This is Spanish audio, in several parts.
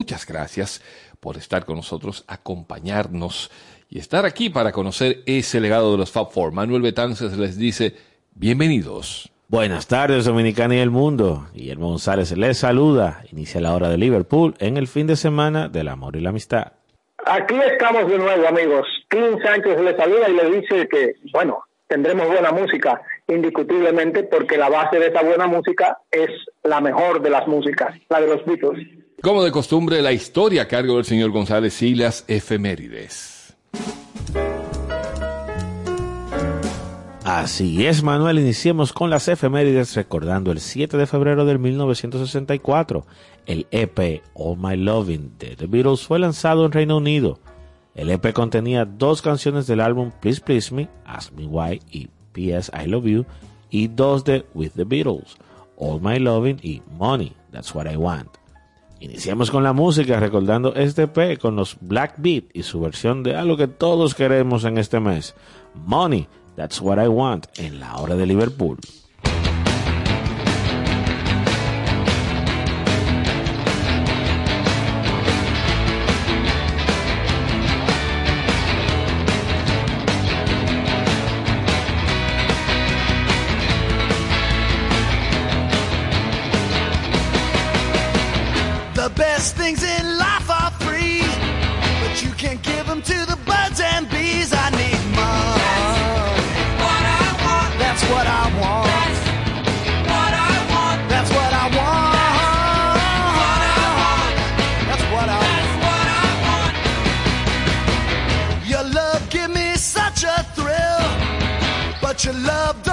Muchas gracias por estar con nosotros, acompañarnos y estar aquí para conocer ese legado de los Fab Four. Manuel Betances les dice, bienvenidos. Buenas tardes, Dominicana y el mundo. Guillermo González les saluda. Inicia la hora de Liverpool en el fin de semana del amor y la amistad. Aquí estamos de nuevo, amigos. Tim Sánchez les saluda y le dice que, bueno, tendremos buena música, indiscutiblemente, porque la base de esa buena música es la mejor de las músicas, la de los Beatles. Como de costumbre, la historia a cargo del señor González y las efemérides. Así es, Manuel. Iniciemos con las efemérides recordando el 7 de febrero de 1964. El EP All My Loving de The Beatles fue lanzado en Reino Unido. El EP contenía dos canciones del álbum Please Please Me, Ask Me Why y P.S. I Love You, y dos de With the Beatles, All My Loving y Money, That's What I Want. Iniciamos con la música recordando este EP con los Black Beat y su versión de algo que todos queremos en este mes, Money, That's What I Want, en la hora de Liverpool. Love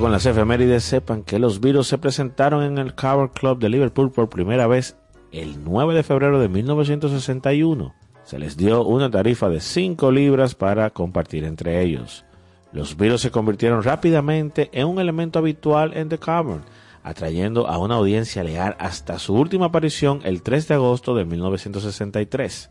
con las efemérides, sepan que los Beatles se presentaron en el Cover Club de Liverpool por primera vez el 9 de febrero de 1961. Se les dio una tarifa de 5 libras para compartir entre ellos. Los Beatles se convirtieron rápidamente en un elemento habitual en The Cavern, atrayendo a una audiencia leal hasta su última aparición el 3 de agosto de 1963.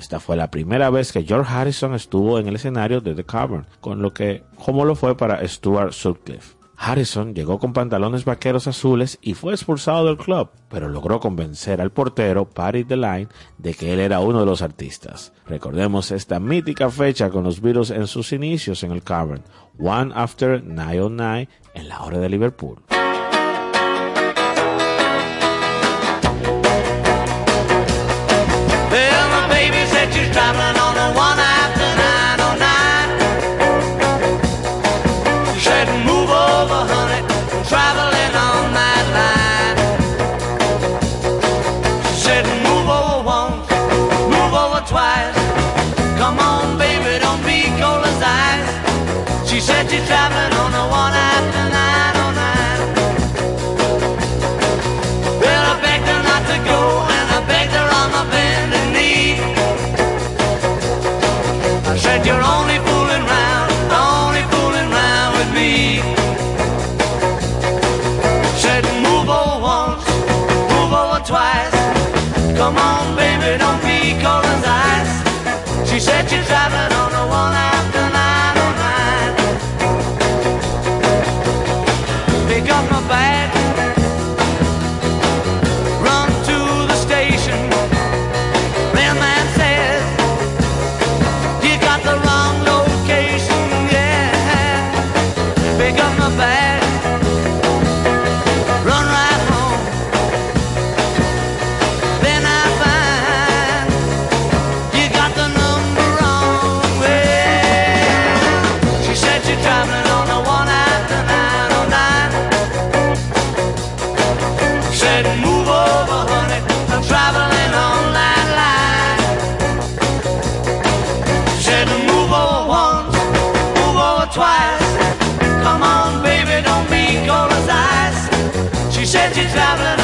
Esta fue la primera vez que George Harrison estuvo en el escenario de The Cavern, con lo que, como lo fue para Stuart Sutcliffe. Harrison llegó con pantalones vaqueros azules y fue expulsado del club, pero logró convencer al portero Patty DeLine de que él era uno de los artistas. Recordemos esta mítica fecha con los Beatles en sus inicios en el Cavern, One After 909 en la hora de Liverpool. Traveling on traveling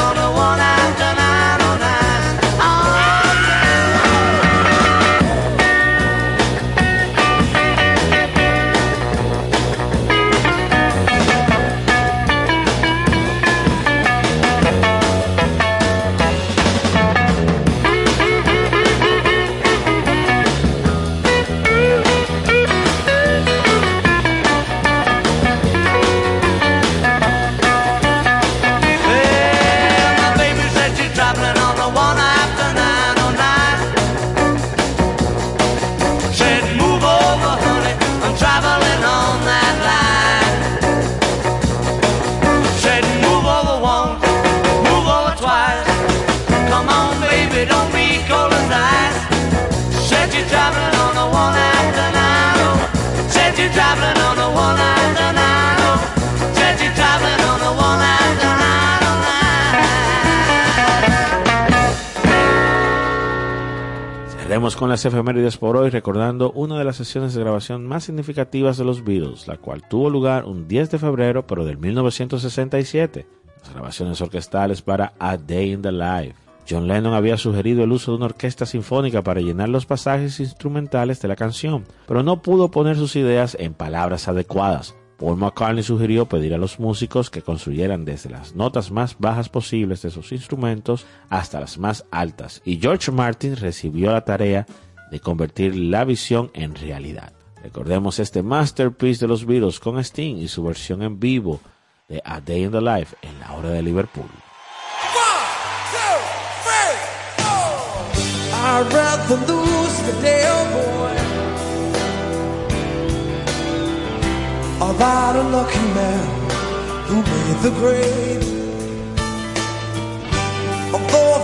las efemérides por hoy recordando una de las sesiones de grabación más significativas de los Beatles, la cual tuvo lugar un 10 de febrero pero del 1967. Las grabaciones orquestales para A Day in the Life. John Lennon había sugerido el uso de una orquesta sinfónica para llenar los pasajes instrumentales de la canción, pero no pudo poner sus ideas en palabras adecuadas. Paul McCartney sugirió pedir a los músicos que construyeran desde las notas más bajas posibles de sus instrumentos hasta las más altas, y George Martin recibió la tarea de convertir la visión en realidad. Recordemos este masterpiece de los Beatles con Sting y su versión en vivo de A Day in the Life en la hora de Liverpool. Rather lose the day, oh a lucky man who made the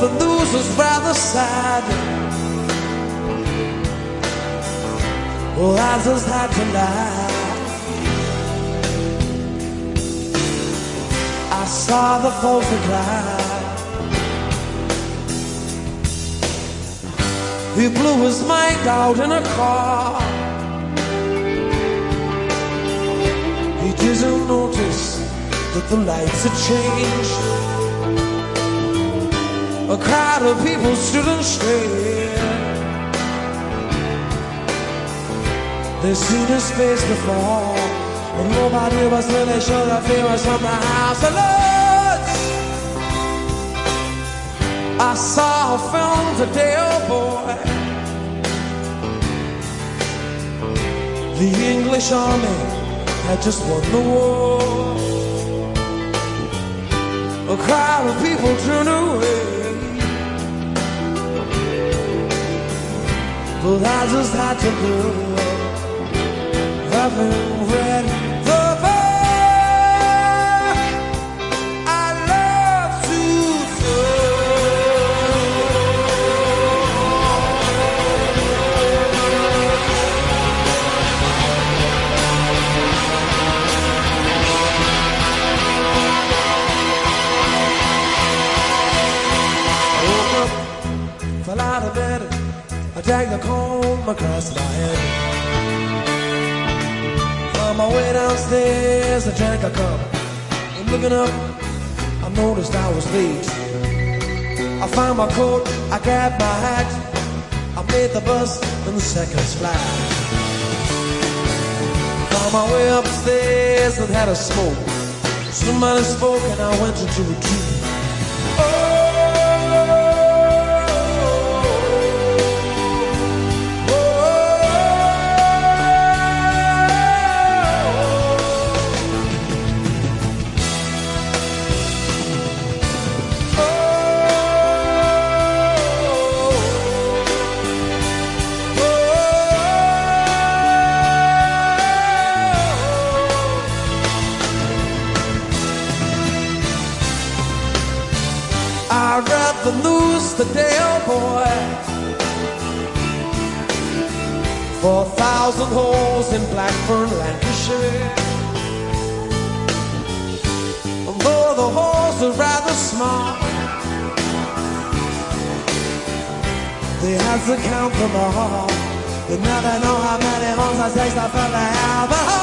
the rather sad, well, I just had to lie. I saw the photograph. He blew his mind out in a car. He didn't notice that the lights had changed. A crowd of people stood and stared. They'd seen his face before, but nobody was really sure that he was from the House of Lords. I saw a film today, oh boy. The English army had just won the war. A crowd of people turned away. But I just had to go. The book, I love Woke up, fell out of bed, I dragged the comb across my head. On my way downstairs, I drank a cup. And looking up, I noticed I was late. I found my coat, I grabbed my hat. I made the bus in the seconds flat. Found my way upstairs and had a smoke. Somebody spoke and I went into a tree. come from the heart. But now they know how many homes I taste, I felt a home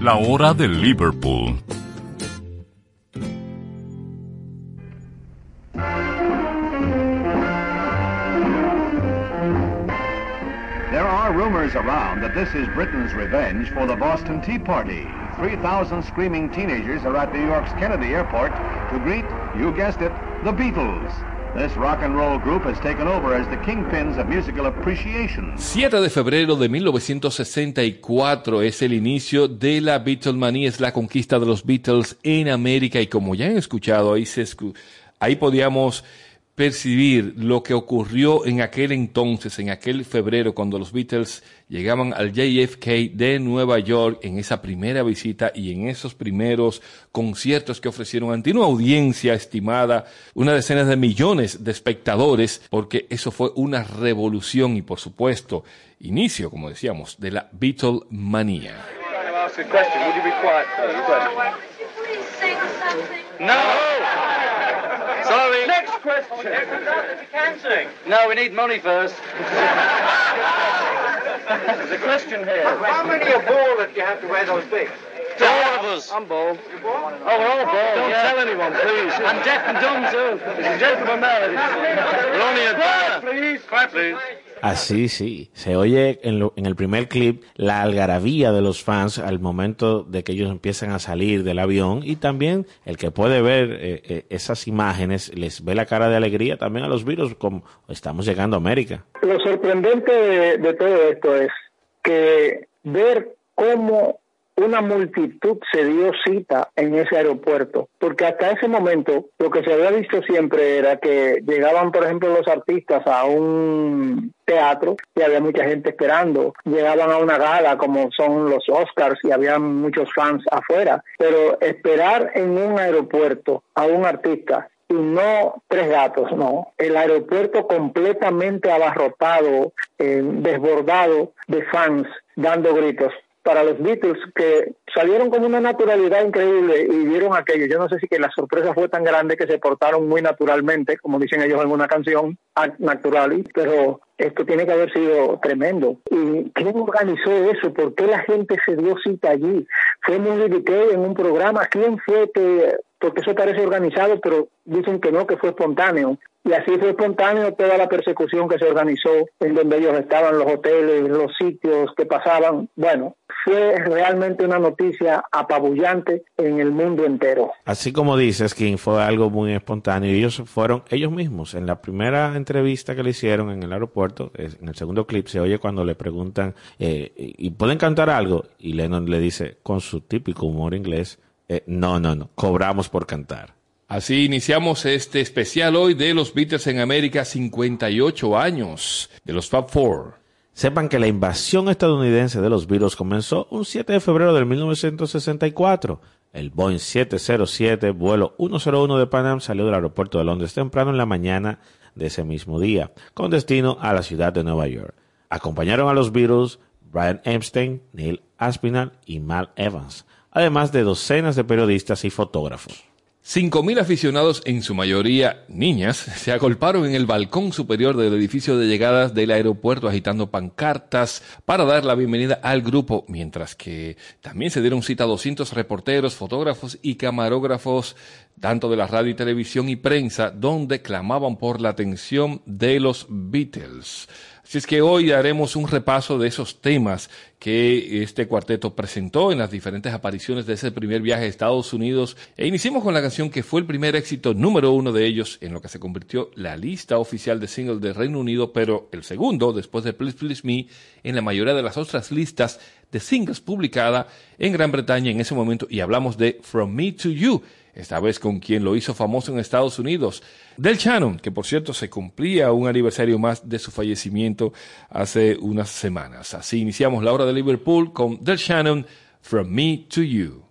La hora de Liverpool. There are rumors around that this is Britain's revenge for the Boston Tea Party. 3,000 screaming teenagers are at New York's Kennedy Airport to greet, you guessed it, the Beatles. This rock and roll group has taken over as the kingpins of musical appreciation. 7 de febrero de 1964 es el inicio de la Beatlemania, es la conquista de los Beatles en América y como ya han escuchado, ahí, se escu- ahí podíamos percibir lo que ocurrió en aquel entonces, en aquel febrero, cuando los Beatles llegaban al JFK de Nueva York en esa primera visita y en esos primeros conciertos que ofrecieron ante una audiencia estimada, una decena de millones de espectadores, porque eso fue una revolución y, por supuesto, inicio, como decíamos, de la Beatlemania. Sorry. Next question. Oh, no, we need money first. There's a question here. How many are bald that you have to wear those big? All of us. I'm bald. Oh, we're all bald. Don't tell anyone, please. I'm deaf and dumb too. It's a gentleman marriage. We're only a Quiet, please. Quiet, please. Así sí, se oye en, lo- en el primer clip la algarabía de los fans al momento de que ellos empiezan a salir del avión y también el que puede ver eh, eh, esas imágenes les ve la cara de alegría también a los virus como estamos llegando a América. Lo sorprendente de, de todo esto es que ver cómo una multitud se dio cita en ese aeropuerto, porque hasta ese momento lo que se había visto siempre era que llegaban, por ejemplo, los artistas a un teatro y había mucha gente esperando, llegaban a una gala como son los Oscars y había muchos fans afuera, pero esperar en un aeropuerto a un artista y no tres gatos, no. El aeropuerto completamente abarrotado, eh, desbordado de fans dando gritos. Para los Beatles que salieron con una naturalidad increíble y vieron aquello. Yo no sé si que la sorpresa fue tan grande que se portaron muy naturalmente, como dicen ellos en una canción, act natural, pero esto tiene que haber sido tremendo. ¿Y quién organizó eso? ¿Por qué la gente se dio cita allí? ¿Fue muy en un programa? ¿Quién fue que porque eso parece organizado, pero dicen que no, que fue espontáneo. Y así fue espontáneo toda la persecución que se organizó en donde ellos estaban, los hoteles, los sitios que pasaban. Bueno, fue realmente una noticia apabullante en el mundo entero. Así como dices, King, fue algo muy espontáneo. Ellos fueron ellos mismos. En la primera entrevista que le hicieron en el aeropuerto, en el segundo clip, se oye cuando le preguntan, eh, ¿y pueden cantar algo? Y Lennon le dice, con su típico humor inglés, eh, no, no, no, cobramos por cantar. Así iniciamos este especial hoy de los Beatles en América, 58 años de los Fab Four. Sepan que la invasión estadounidense de los Beatles comenzó un 7 de febrero de 1964. El Boeing 707, vuelo 101 de Panam, salió del aeropuerto de Londres temprano en la mañana de ese mismo día, con destino a la ciudad de Nueva York. Acompañaron a los Beatles Brian Epstein, Neil Aspinall y Mal Evans además de docenas de periodistas y fotógrafos. Cinco mil aficionados, en su mayoría niñas, se agolparon en el balcón superior del edificio de llegadas del aeropuerto agitando pancartas para dar la bienvenida al grupo, mientras que también se dieron cita a 200 reporteros, fotógrafos y camarógrafos, tanto de la radio y televisión y prensa, donde clamaban por la atención de los Beatles. Así es que hoy haremos un repaso de esos temas que este cuarteto presentó en las diferentes apariciones de ese primer viaje a Estados Unidos e iniciamos con la canción que fue el primer éxito número uno de ellos en lo que se convirtió la lista oficial de singles del Reino Unido, pero el segundo, después de Please Please Me, en la mayoría de las otras listas de singles publicada en Gran Bretaña en ese momento. Y hablamos de From Me to You esta vez con quien lo hizo famoso en Estados Unidos, Del Shannon, que por cierto se cumplía un aniversario más de su fallecimiento hace unas semanas. Así iniciamos la hora de Liverpool con Del Shannon, From Me to You.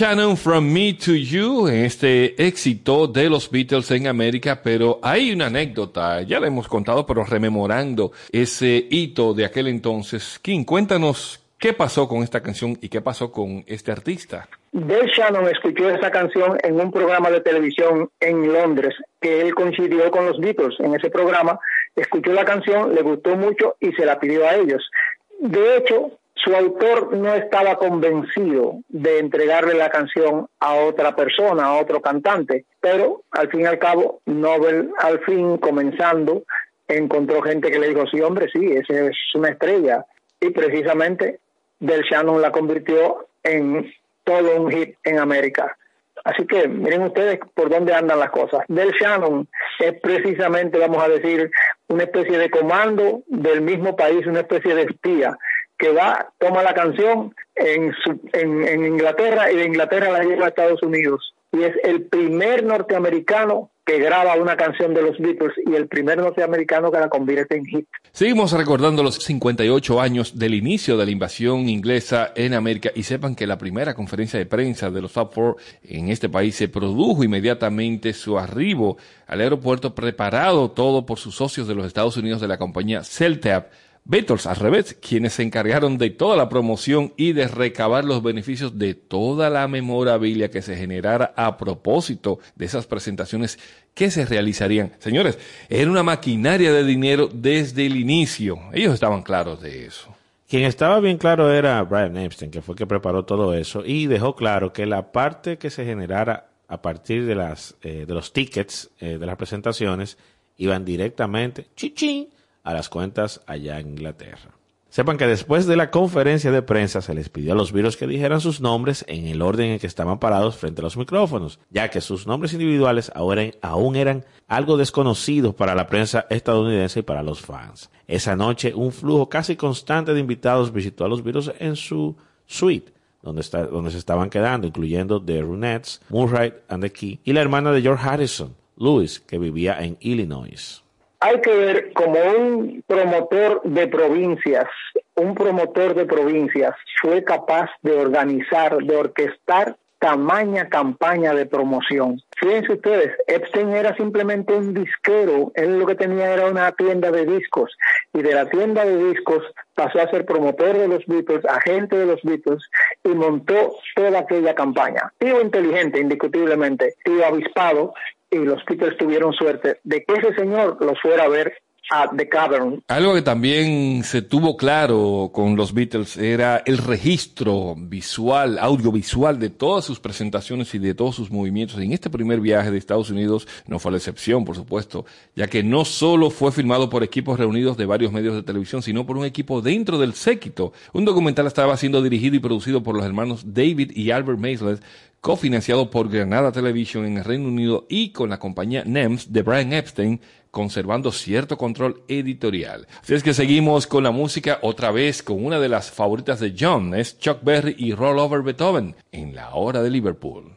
Shannon From Me to You, en este éxito de los Beatles en América, pero hay una anécdota, ya la hemos contado, pero rememorando ese hito de aquel entonces. King, cuéntanos qué pasó con esta canción y qué pasó con este artista. Del Shannon escuchó esta canción en un programa de televisión en Londres, que él coincidió con los Beatles. En ese programa escuchó la canción, le gustó mucho y se la pidió a ellos. De hecho, su autor no estaba convencido de entregarle la canción a otra persona, a otro cantante, pero al fin y al cabo, Nobel, al fin comenzando, encontró gente que le dijo, sí, hombre, sí, esa es una estrella. Y precisamente Del Shannon la convirtió en todo un hit en América. Así que miren ustedes por dónde andan las cosas. Del Shannon es precisamente, vamos a decir, una especie de comando del mismo país, una especie de espía que va, toma la canción en, en Inglaterra y de Inglaterra la lleva a Estados Unidos. Y es el primer norteamericano que graba una canción de los Beatles y el primer norteamericano que la convierte en hit. Seguimos recordando los 58 años del inicio de la invasión inglesa en América y sepan que la primera conferencia de prensa de los Fab Four en este país se produjo inmediatamente su arribo al aeropuerto preparado todo por sus socios de los Estados Unidos de la compañía Celtap Beatles, al revés, quienes se encargaron de toda la promoción y de recabar los beneficios de toda la memorabilia que se generara a propósito de esas presentaciones que se realizarían. Señores, era una maquinaria de dinero desde el inicio. Ellos estaban claros de eso. Quien estaba bien claro era Brian Epstein, que fue el que preparó todo eso y dejó claro que la parte que se generara a partir de, las, eh, de los tickets eh, de las presentaciones iban directamente, chichín, a las cuentas allá en Inglaterra. Sepan que después de la conferencia de prensa se les pidió a los virus que dijeran sus nombres en el orden en que estaban parados frente a los micrófonos, ya que sus nombres individuales ahora aún eran algo desconocidos para la prensa estadounidense y para los fans. Esa noche un flujo casi constante de invitados visitó a los virus en su suite, donde, está, donde se estaban quedando, incluyendo The Runettes, Murray and the Key y la hermana de George Harrison, Louis, que vivía en Illinois hay que ver como un promotor de provincias, un promotor de provincias fue capaz de organizar, de orquestar tamaña campaña de promoción. Fíjense ustedes, Epstein era simplemente un disquero, él lo que tenía era una tienda de discos y de la tienda de discos pasó a ser promotor de los Beatles, agente de los Beatles y montó toda aquella campaña. Tío inteligente, indiscutiblemente, tío avispado y los Beatles tuvieron suerte de que ese señor los fuera a ver a The Cavern. Algo que también se tuvo claro con los Beatles era el registro visual, audiovisual de todas sus presentaciones y de todos sus movimientos. En este primer viaje de Estados Unidos no fue la excepción, por supuesto, ya que no solo fue filmado por equipos reunidos de varios medios de televisión, sino por un equipo dentro del séquito. Un documental estaba siendo dirigido y producido por los hermanos David y Albert Maysles, cofinanciado por Granada Television en el Reino Unido y con la compañía NEMS de Brian Epstein, conservando cierto control editorial. Así es que seguimos con la música otra vez con una de las favoritas de John, es Chuck Berry y Roll Over Beethoven en la hora de Liverpool.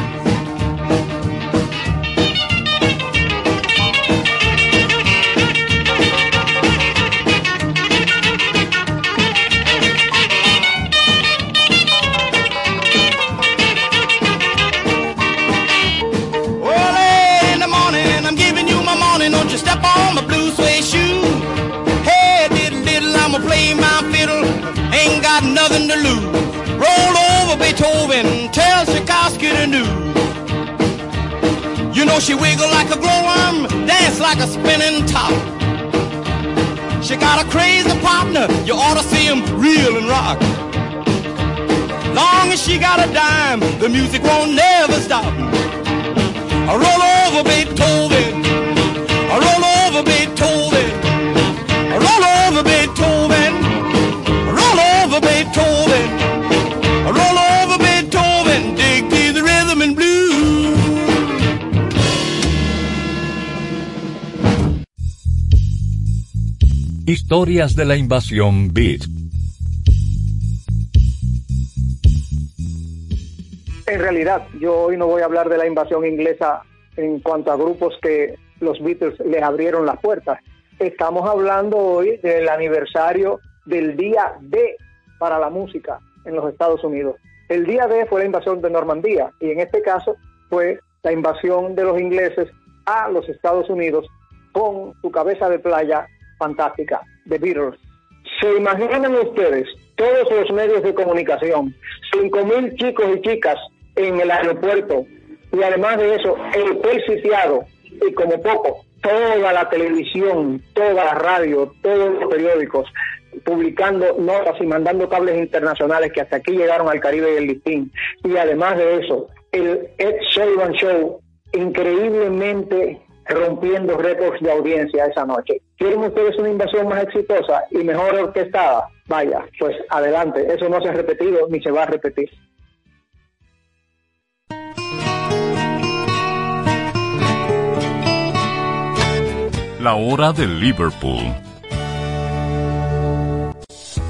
Got nothing to lose. Roll over Beethoven, tell Tchaikovsky the news. You know she wiggle like a glowworm, dance like a spinning top. She got a crazy partner, you ought to see him reel and rock. Long as she got a dime, the music won't never stop. I roll over Beethoven. I roll over Beethoven. I roll over Beethoven. Historias de la invasión Beat. En realidad, yo hoy no voy a hablar de la invasión inglesa en cuanto a grupos que los Beatles les abrieron las puertas. Estamos hablando hoy del aniversario del día D para la música en los Estados Unidos. El día D fue la invasión de Normandía y en este caso fue la invasión de los ingleses a los Estados Unidos con su cabeza de playa fantástica, The Beatles. ¿Se imaginan ustedes todos los medios de comunicación, cinco mil chicos y chicas en el aeropuerto y además de eso el hotel sitiado y como poco toda la televisión, toda la radio, todos los periódicos publicando notas y mandando cables internacionales que hasta aquí llegaron al Caribe y el listín. Y además de eso, el Ed Sullivan Show increíblemente rompiendo récords de audiencia esa noche. ¿Quieren ustedes una invasión más exitosa y mejor orquestada? Vaya, pues adelante, eso no se ha repetido ni se va a repetir. La hora de Liverpool.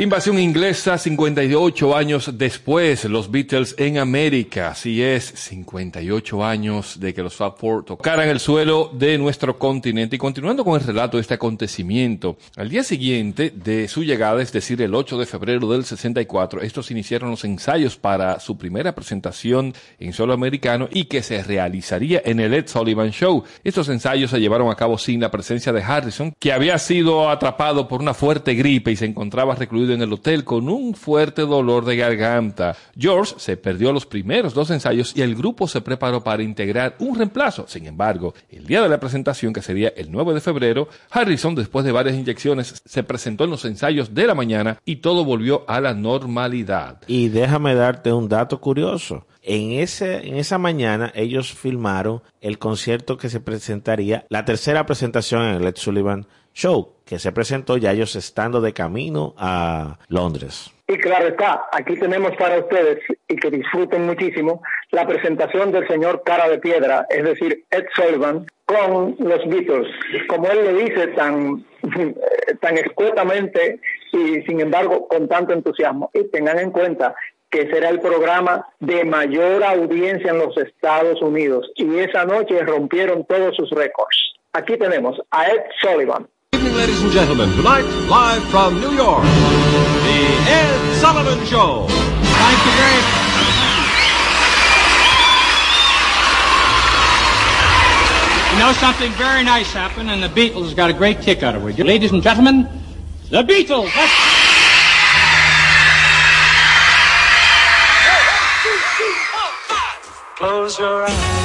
Invasión inglesa 58 años después, los Beatles en América. Así es, 58 años de que los Fab Four tocaran el suelo de nuestro continente. Y continuando con el relato de este acontecimiento, al día siguiente de su llegada, es decir, el 8 de febrero del 64, estos iniciaron los ensayos para su primera presentación en solo americano y que se realizaría en el Ed Sullivan Show. Estos ensayos se llevaron a cabo sin la presencia de Harrison, que había sido atrapado por una fuerte gripe y se encontraba recluido en el hotel con un fuerte dolor de garganta. George se perdió los primeros dos ensayos y el grupo se preparó para integrar un reemplazo. Sin embargo, el día de la presentación, que sería el 9 de febrero, Harrison, después de varias inyecciones, se presentó en los ensayos de la mañana y todo volvió a la normalidad. Y déjame darte un dato curioso. En, ese, en esa mañana ellos filmaron el concierto que se presentaría, la tercera presentación en el Ed Sullivan Show, que se presentó ya ellos estando de camino a Londres. Y claro está, aquí tenemos para ustedes y que disfruten muchísimo la presentación del señor Cara de Piedra, es decir, Ed Sullivan, con los Beatles. Como él le dice tan, tan escuetamente y sin embargo con tanto entusiasmo. Y tengan en cuenta que será el programa de mayor audiencia en los Estados Unidos. Y esa noche rompieron todos sus récords. Aquí tenemos a Ed Sullivan. Good evening, ladies and gentlemen. Tonight, live from New York, the Ed Sullivan Show. Thank you very much. You know, something very nice happened, and the Beatles got a great kick out of it. Ladies and gentlemen, the Beatles! Let's- Close your eyes.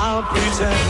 I'll pretend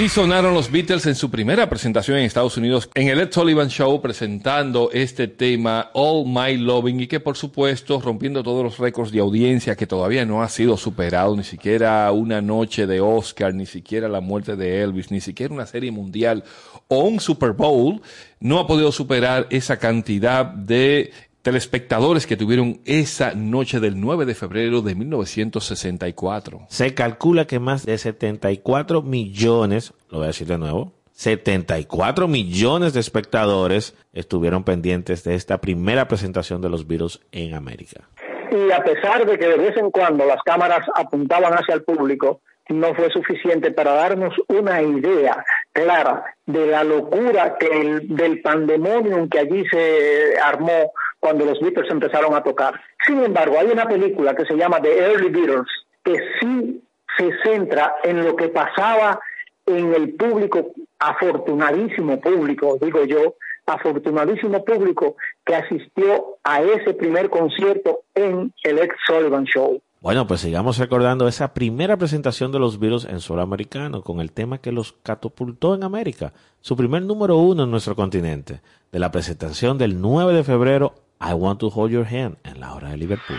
Así sonaron los Beatles en su primera presentación en Estados Unidos en el Ed Sullivan Show presentando este tema All My Loving y que por supuesto rompiendo todos los récords de audiencia que todavía no ha sido superado, ni siquiera una noche de Oscar, ni siquiera la muerte de Elvis, ni siquiera una serie mundial o un Super Bowl, no ha podido superar esa cantidad de telespectadores que tuvieron esa noche del 9 de febrero de 1964. Se calcula que más de 74 millones, lo voy a decir de nuevo, 74 millones de espectadores estuvieron pendientes de esta primera presentación de los Beatles en América. Y a pesar de que de vez en cuando las cámaras apuntaban hacia el público, no fue suficiente para darnos una idea clara de la locura que el- del pandemonium que allí se armó cuando los Beatles empezaron a tocar. Sin embargo, hay una película que se llama The Early Beatles que sí se centra en lo que pasaba en el público, afortunadísimo público, digo yo, afortunadísimo público que asistió a ese primer concierto en el Ed Sullivan Show. Bueno, pues sigamos recordando esa primera presentación de los Beatles en suelo americano con el tema que los catapultó en América, su primer número uno en nuestro continente, de la presentación del 9 de febrero, I Want to Hold Your Hand, en la hora de Liverpool.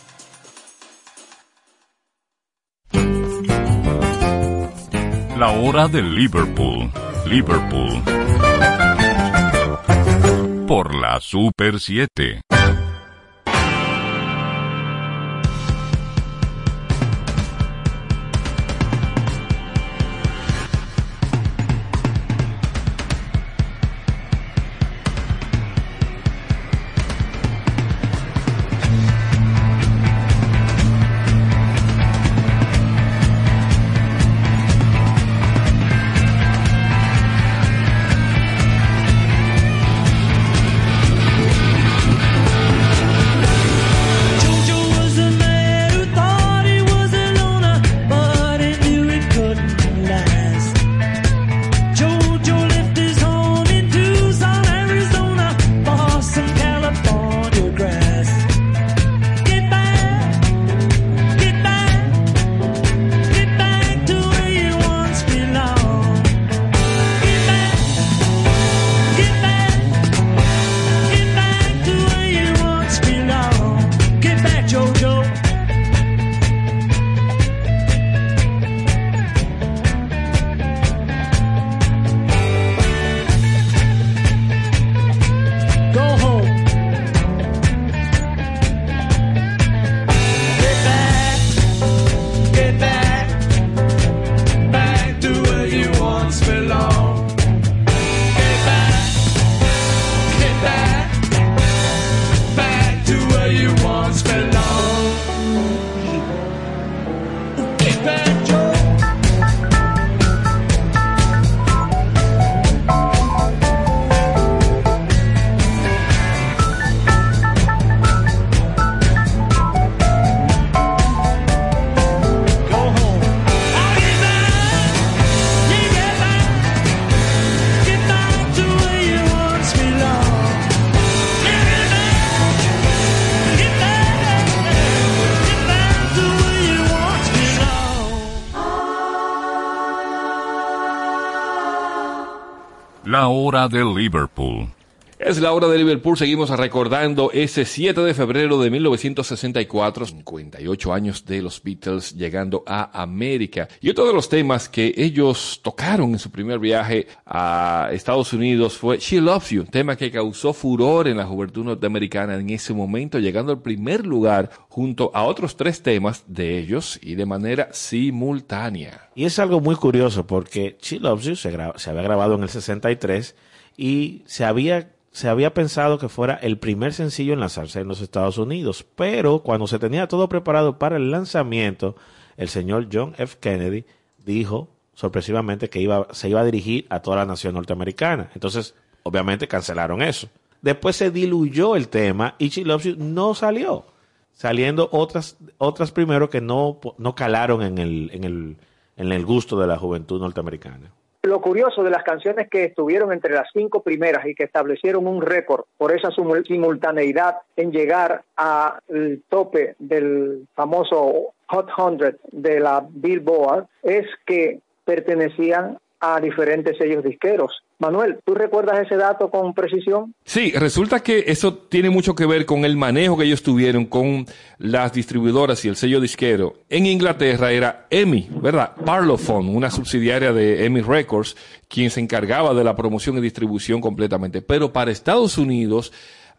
La hora de Liverpool. Liverpool. Por la Super 7. Hora de Liverpool. Es la hora de Liverpool. Seguimos recordando ese 7 de febrero de 1964, 58 años de los Beatles llegando a América. Y otro de los temas que ellos tocaron en su primer viaje a Estados Unidos fue She Loves You, tema que causó furor en la juventud norteamericana en ese momento, llegando al primer lugar junto a otros tres temas de ellos y de manera simultánea. Y es algo muy curioso porque She Loves You se, gra- se había grabado en el 63 y se había, se había pensado que fuera el primer sencillo en lanzarse en los Estados Unidos. Pero cuando se tenía todo preparado para el lanzamiento, el señor John F. Kennedy dijo sorpresivamente que iba, se iba a dirigir a toda la nación norteamericana. Entonces, obviamente cancelaron eso. Después se diluyó el tema y She no salió, saliendo otras, otras primero que no, no calaron en el, en, el, en el gusto de la juventud norteamericana. Lo curioso de las canciones que estuvieron entre las cinco primeras y que establecieron un récord por esa simul- simultaneidad en llegar al tope del famoso Hot 100 de la Billboard es que pertenecían a diferentes sellos disqueros. Manuel, ¿tú recuerdas ese dato con precisión? Sí, resulta que eso tiene mucho que ver con el manejo que ellos tuvieron con las distribuidoras y el sello disquero. En Inglaterra era EMI, ¿verdad? Parlophone, una subsidiaria de EMI Records, quien se encargaba de la promoción y distribución completamente. Pero para Estados Unidos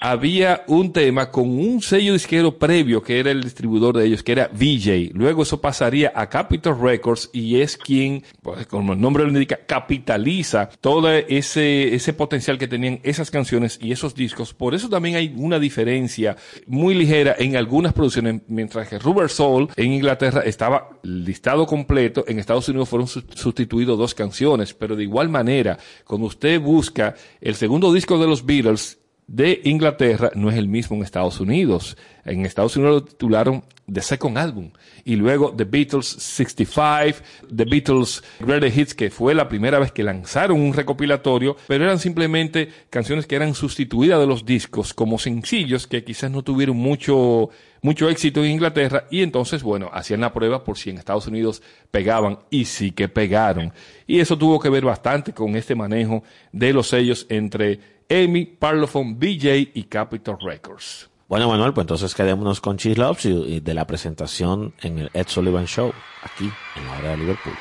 había un tema con un sello disquero previo que era el distribuidor de ellos, que era VJ. Luego eso pasaría a Capitol Records y es quien, pues, como el nombre lo indica, capitaliza todo ese, ese potencial que tenían esas canciones y esos discos. Por eso también hay una diferencia muy ligera en algunas producciones, mientras que Rubber Soul en Inglaterra estaba listado completo, en Estados Unidos fueron su- sustituidos dos canciones, pero de igual manera, cuando usted busca el segundo disco de los Beatles, de Inglaterra no es el mismo en Estados Unidos. En Estados Unidos lo titularon The Second Album. Y luego The Beatles 65, The Beatles Greatest Hits, que fue la primera vez que lanzaron un recopilatorio, pero eran simplemente canciones que eran sustituidas de los discos como sencillos que quizás no tuvieron mucho, mucho éxito en Inglaterra. Y entonces, bueno, hacían la prueba por si en Estados Unidos pegaban. Y sí que pegaron. Y eso tuvo que ver bastante con este manejo de los sellos entre EMI, Parlophone, BJ y Capitol Records. Bueno, Manuel, pues entonces quedémonos con She Loves y de la presentación en el Ed Sullivan Show, aquí en la hora de Liverpool.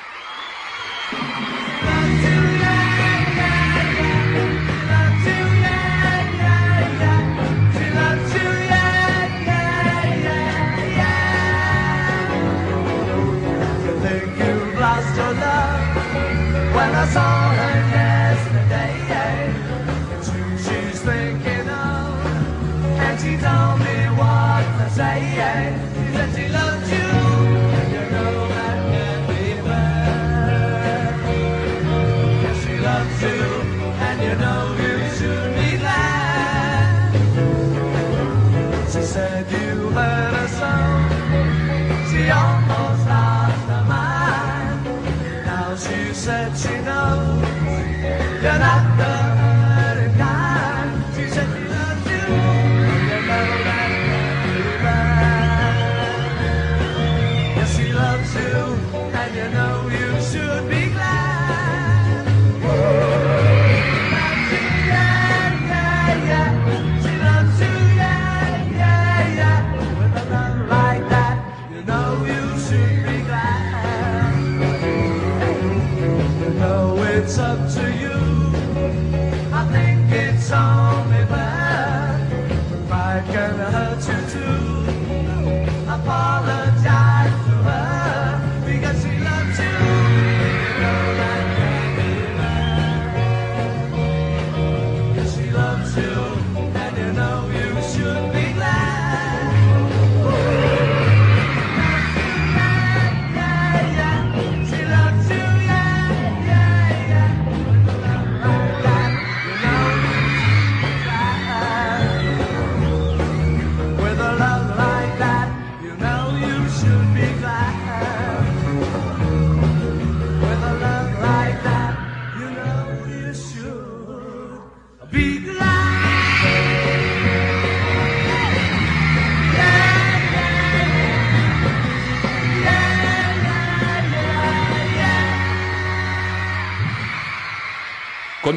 I saw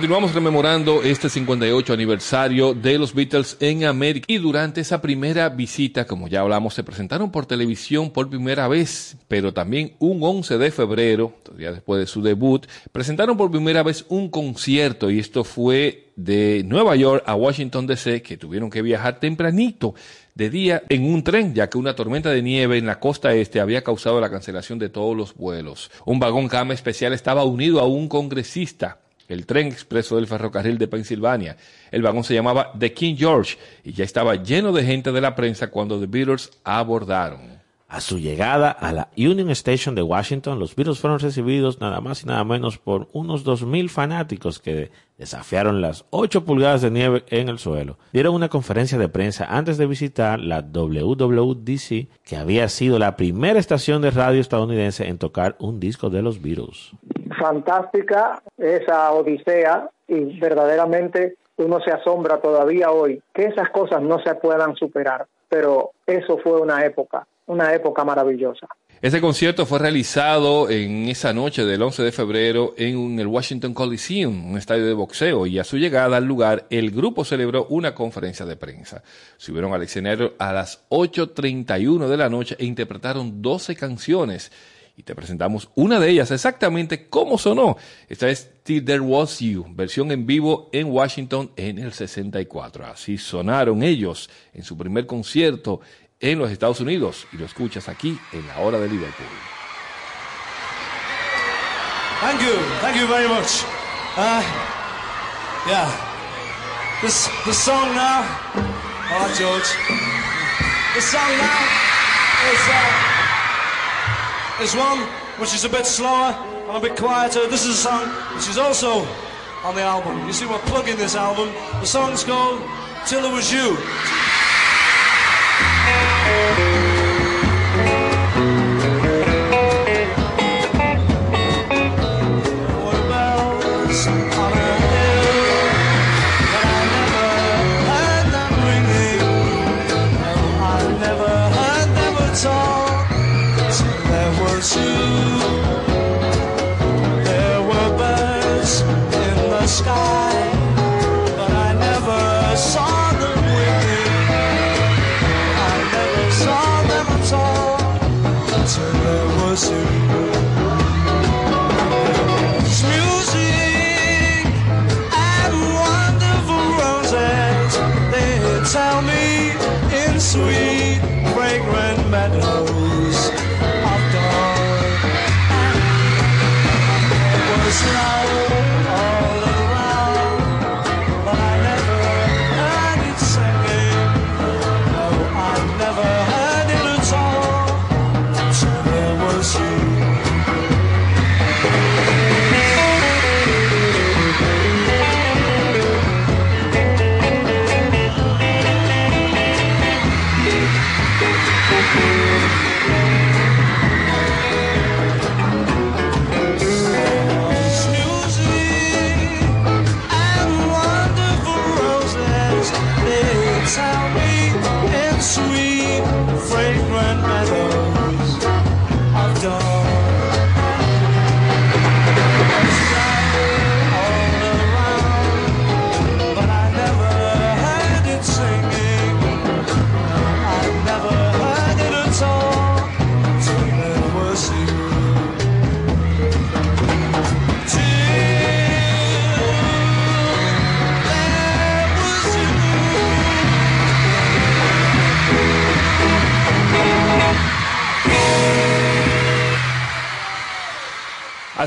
Continuamos rememorando este 58 aniversario de los Beatles en América. Y durante esa primera visita, como ya hablamos, se presentaron por televisión por primera vez, pero también un 11 de febrero, todavía después de su debut, presentaron por primera vez un concierto. Y esto fue de Nueva York a Washington DC, que tuvieron que viajar tempranito de día en un tren, ya que una tormenta de nieve en la costa este había causado la cancelación de todos los vuelos. Un vagón cama especial estaba unido a un congresista el tren expreso del ferrocarril de Pensilvania. El vagón se llamaba The King George y ya estaba lleno de gente de la prensa cuando The Beatles abordaron. A su llegada a la Union Station de Washington, los Beatles fueron recibidos nada más y nada menos por unos 2.000 fanáticos que desafiaron las 8 pulgadas de nieve en el suelo. Dieron una conferencia de prensa antes de visitar la WWDC, que había sido la primera estación de radio estadounidense en tocar un disco de los Beatles. Fantástica esa odisea y verdaderamente uno se asombra todavía hoy que esas cosas no se puedan superar, pero eso fue una época, una época maravillosa. Ese concierto fue realizado en esa noche del 11 de febrero en el Washington Coliseum, un estadio de boxeo, y a su llegada al lugar el grupo celebró una conferencia de prensa. Subieron al escenario a las 8.31 de la noche e interpretaron 12 canciones y te presentamos una de ellas exactamente cómo sonó. Esta es Till There Was You, versión en vivo en Washington en el 64. Así sonaron ellos en su primer concierto en los Estados Unidos y lo escuchas aquí en la hora de Liverpool. Thank you, thank you very much. Uh, yeah, this song now. George. The song now is uh, is one which is a bit slower and a bit quieter. This is a song which is also on the album. You see, we're plugging this album. The song's called "Till It Was You."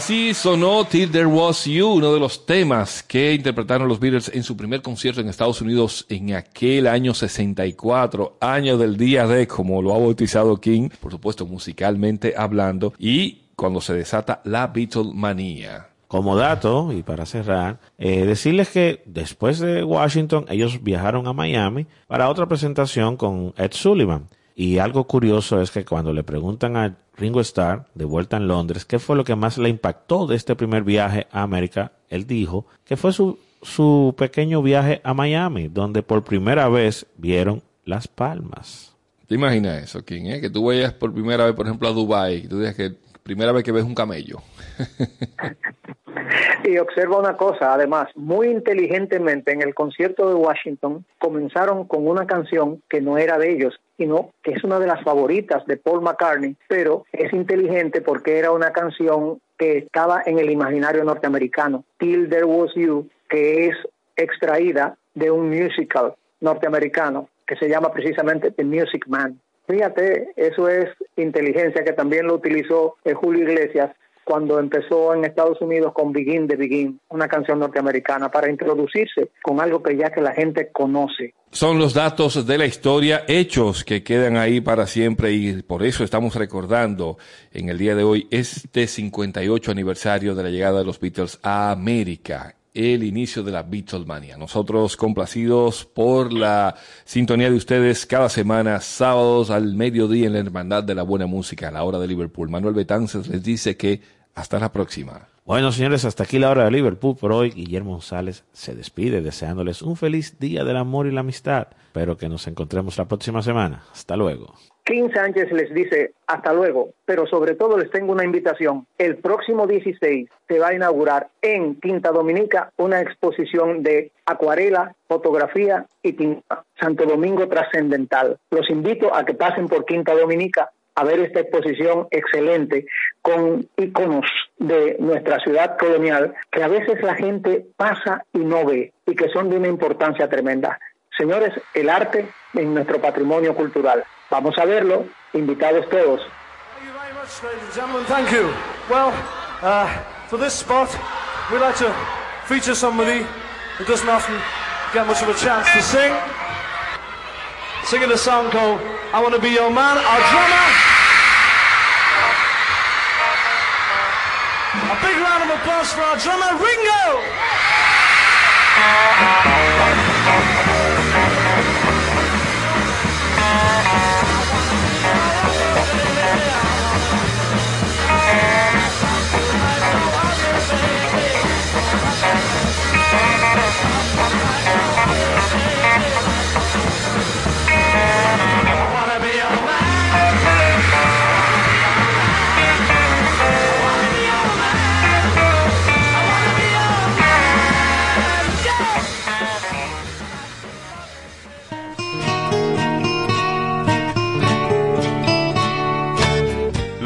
Así sonó Till There Was You, uno de los temas que interpretaron los Beatles en su primer concierto en Estados Unidos en aquel año 64, año del día de, como lo ha bautizado King, por supuesto musicalmente hablando, y cuando se desata la Beatlemanía. Como dato, y para cerrar, eh, decirles que después de Washington ellos viajaron a Miami para otra presentación con Ed Sullivan. Y algo curioso es que cuando le preguntan a Ringo Starr, de vuelta en Londres, qué fue lo que más le impactó de este primer viaje a América, él dijo que fue su, su pequeño viaje a Miami, donde por primera vez vieron Las Palmas. ¿Te imaginas eso, King? eh? Que tú vayas por primera vez, por ejemplo, a Dubai y tú digas que primera vez que ves un camello. Y observa una cosa, además, muy inteligentemente en el concierto de Washington comenzaron con una canción que no era de ellos, sino que es una de las favoritas de Paul McCartney, pero es inteligente porque era una canción que estaba en el imaginario norteamericano, Till There Was You, que es extraída de un musical norteamericano que se llama precisamente The Music Man. Fíjate, eso es inteligencia que también lo utilizó Julio Iglesias cuando empezó en Estados Unidos con Begin de Begin, una canción norteamericana, para introducirse con algo que ya que la gente conoce. Son los datos de la historia, hechos que quedan ahí para siempre y por eso estamos recordando en el día de hoy este 58 aniversario de la llegada de los Beatles a América el inicio de la Beatlemania. Nosotros complacidos por la sintonía de ustedes cada semana, sábados al mediodía en la Hermandad de la Buena Música a la hora de Liverpool. Manuel Betances les dice que hasta la próxima. Bueno, señores, hasta aquí la hora de Liverpool por hoy. Guillermo González se despide deseándoles un feliz día del amor y la amistad. Espero que nos encontremos la próxima semana. Hasta luego. King Sánchez les dice hasta luego, pero sobre todo les tengo una invitación. El próximo 16 se va a inaugurar en Quinta Dominica una exposición de acuarela, fotografía y tinta. Santo Domingo Trascendental. Los invito a que pasen por Quinta Dominica a ver esta exposición excelente con iconos de nuestra ciudad colonial que a veces la gente pasa y no ve y que son de una importancia tremenda. Señores, el arte en nuestro patrimonio cultural. Vamos a verlo, invitados todos. Thank you. Well, uh, for this spot, we'd like to feature somebody who doesn't often get much of a chance to sing. Singing a song called I Want to Be Your Man, our drummer. A big round of applause for our drummer, Ringo!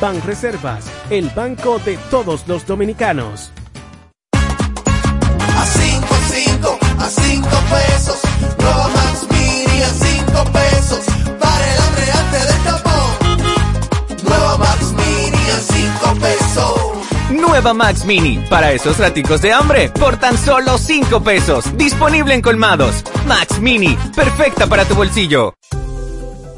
Ban Reservas, el banco de todos los dominicanos. A 5, 5, a 5 pesos, Romax Mini a 5 pesos, para el hambre antes del tapón. Nueva Max Mini a 5 pesos. Nueva Max Mini, para esos raticos de hambre, por tan solo 5 pesos, disponible en colmados. Max Mini, perfecta para tu bolsillo.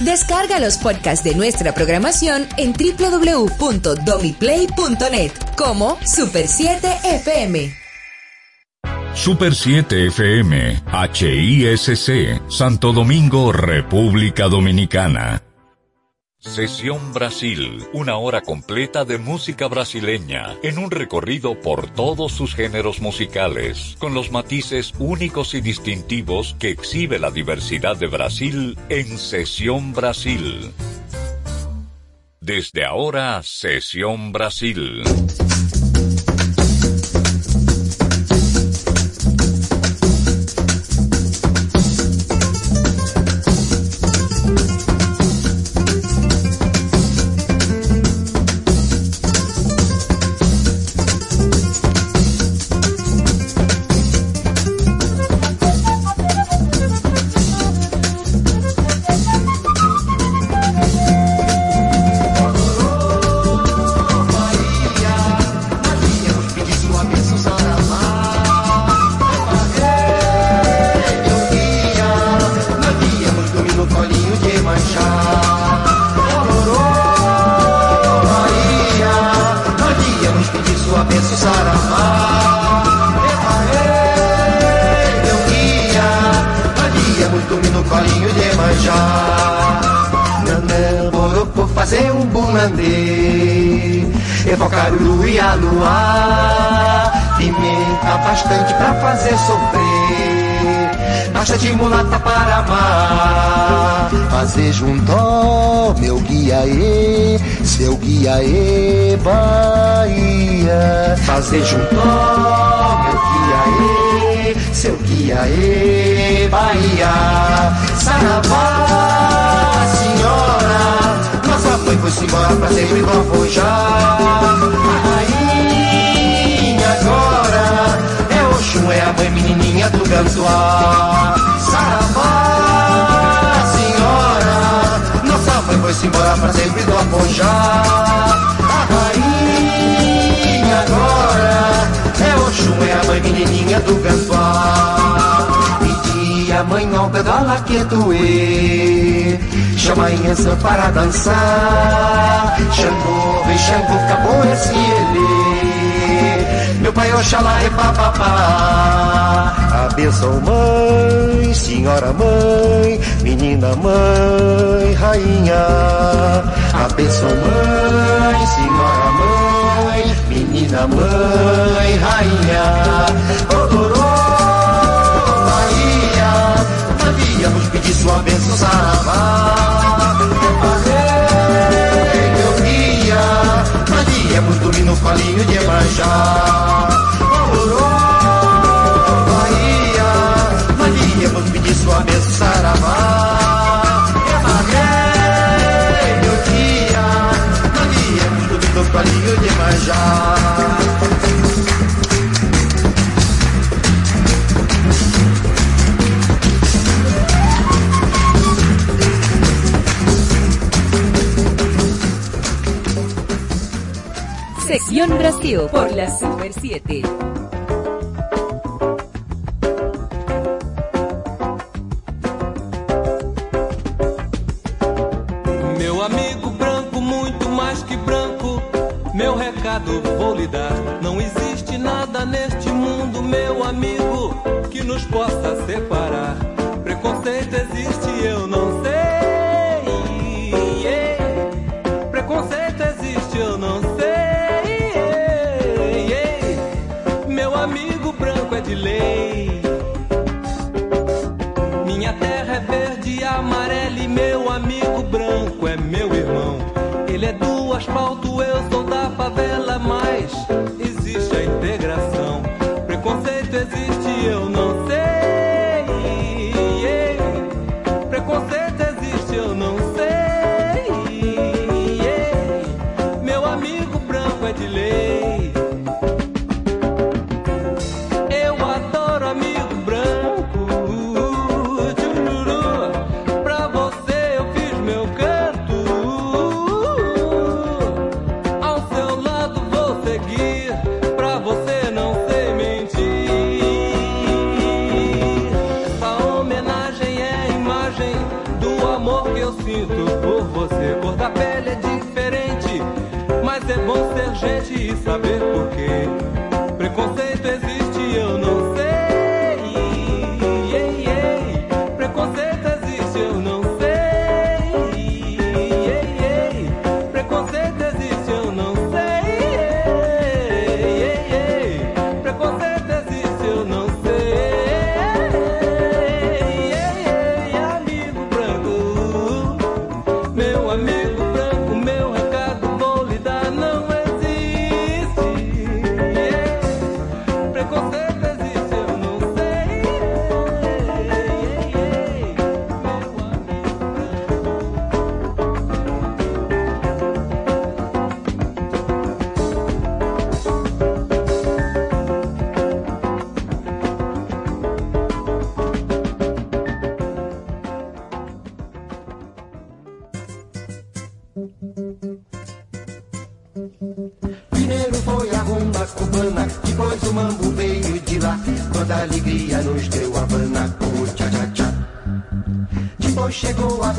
Descarga los podcasts de nuestra programación en www.domiplay.net como Super 7 FM. Super 7 FM, HISC, Santo Domingo, República Dominicana. Sesión Brasil, una hora completa de música brasileña, en un recorrido por todos sus géneros musicales, con los matices únicos y distintivos que exhibe la diversidad de Brasil en Sesión Brasil. Desde ahora, Sesión Brasil. Guia e Bahia. Fazer junto, meu guia e Seu guia e Bahia. Saravá, senhora Nossa mãe foi-se embora pra sempre do Afojar A rainha agora É Oxum, é a mãe menininha do Gantuá Saravá, senhora Nossa mãe foi-se embora pra sempre do Afojar menininha do Gantuá Pedi a mãe ao pedala que doer. Chama a Inhança para dançar. Xangô, vem Xangô, acabou esse ele. Meu pai Oxalá é papapá. Abenção mãe, senhora mãe Menina mãe, rainha. Abenção mãe, senhora Menina mãe, rainha. Odorô, Bahia. Mandíamos pedir sua bênção, saravá. Ei, meu guia. Mandíamos dormir no colinho de Emanjá de Sección Brasil por la Super 7.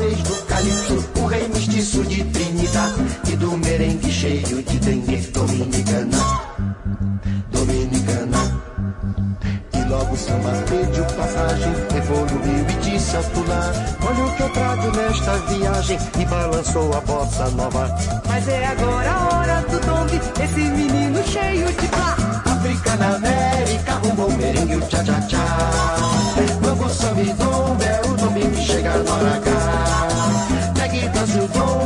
Facebook you go.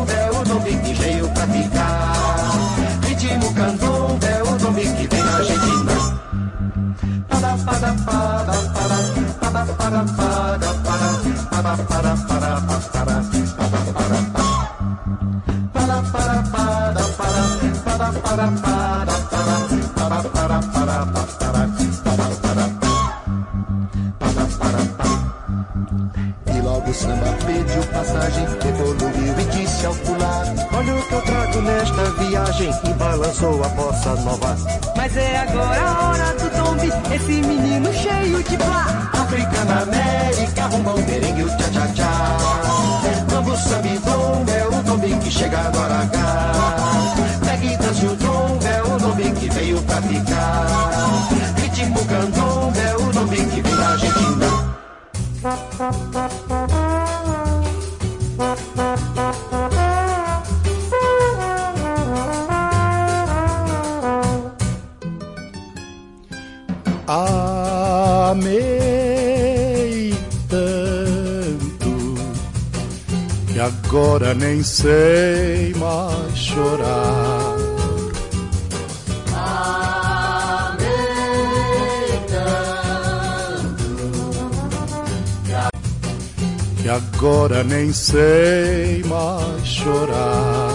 começou a bossa nova. Mas é agora a hora do tombe, esse menino cheio de plá. África, América, rumba, o merengue, o tchá-tchá-tchá. Mambo, samba é o tombe que chega agora, Aragão. sei mais chorar. E. Que agora nem sei mais chorar.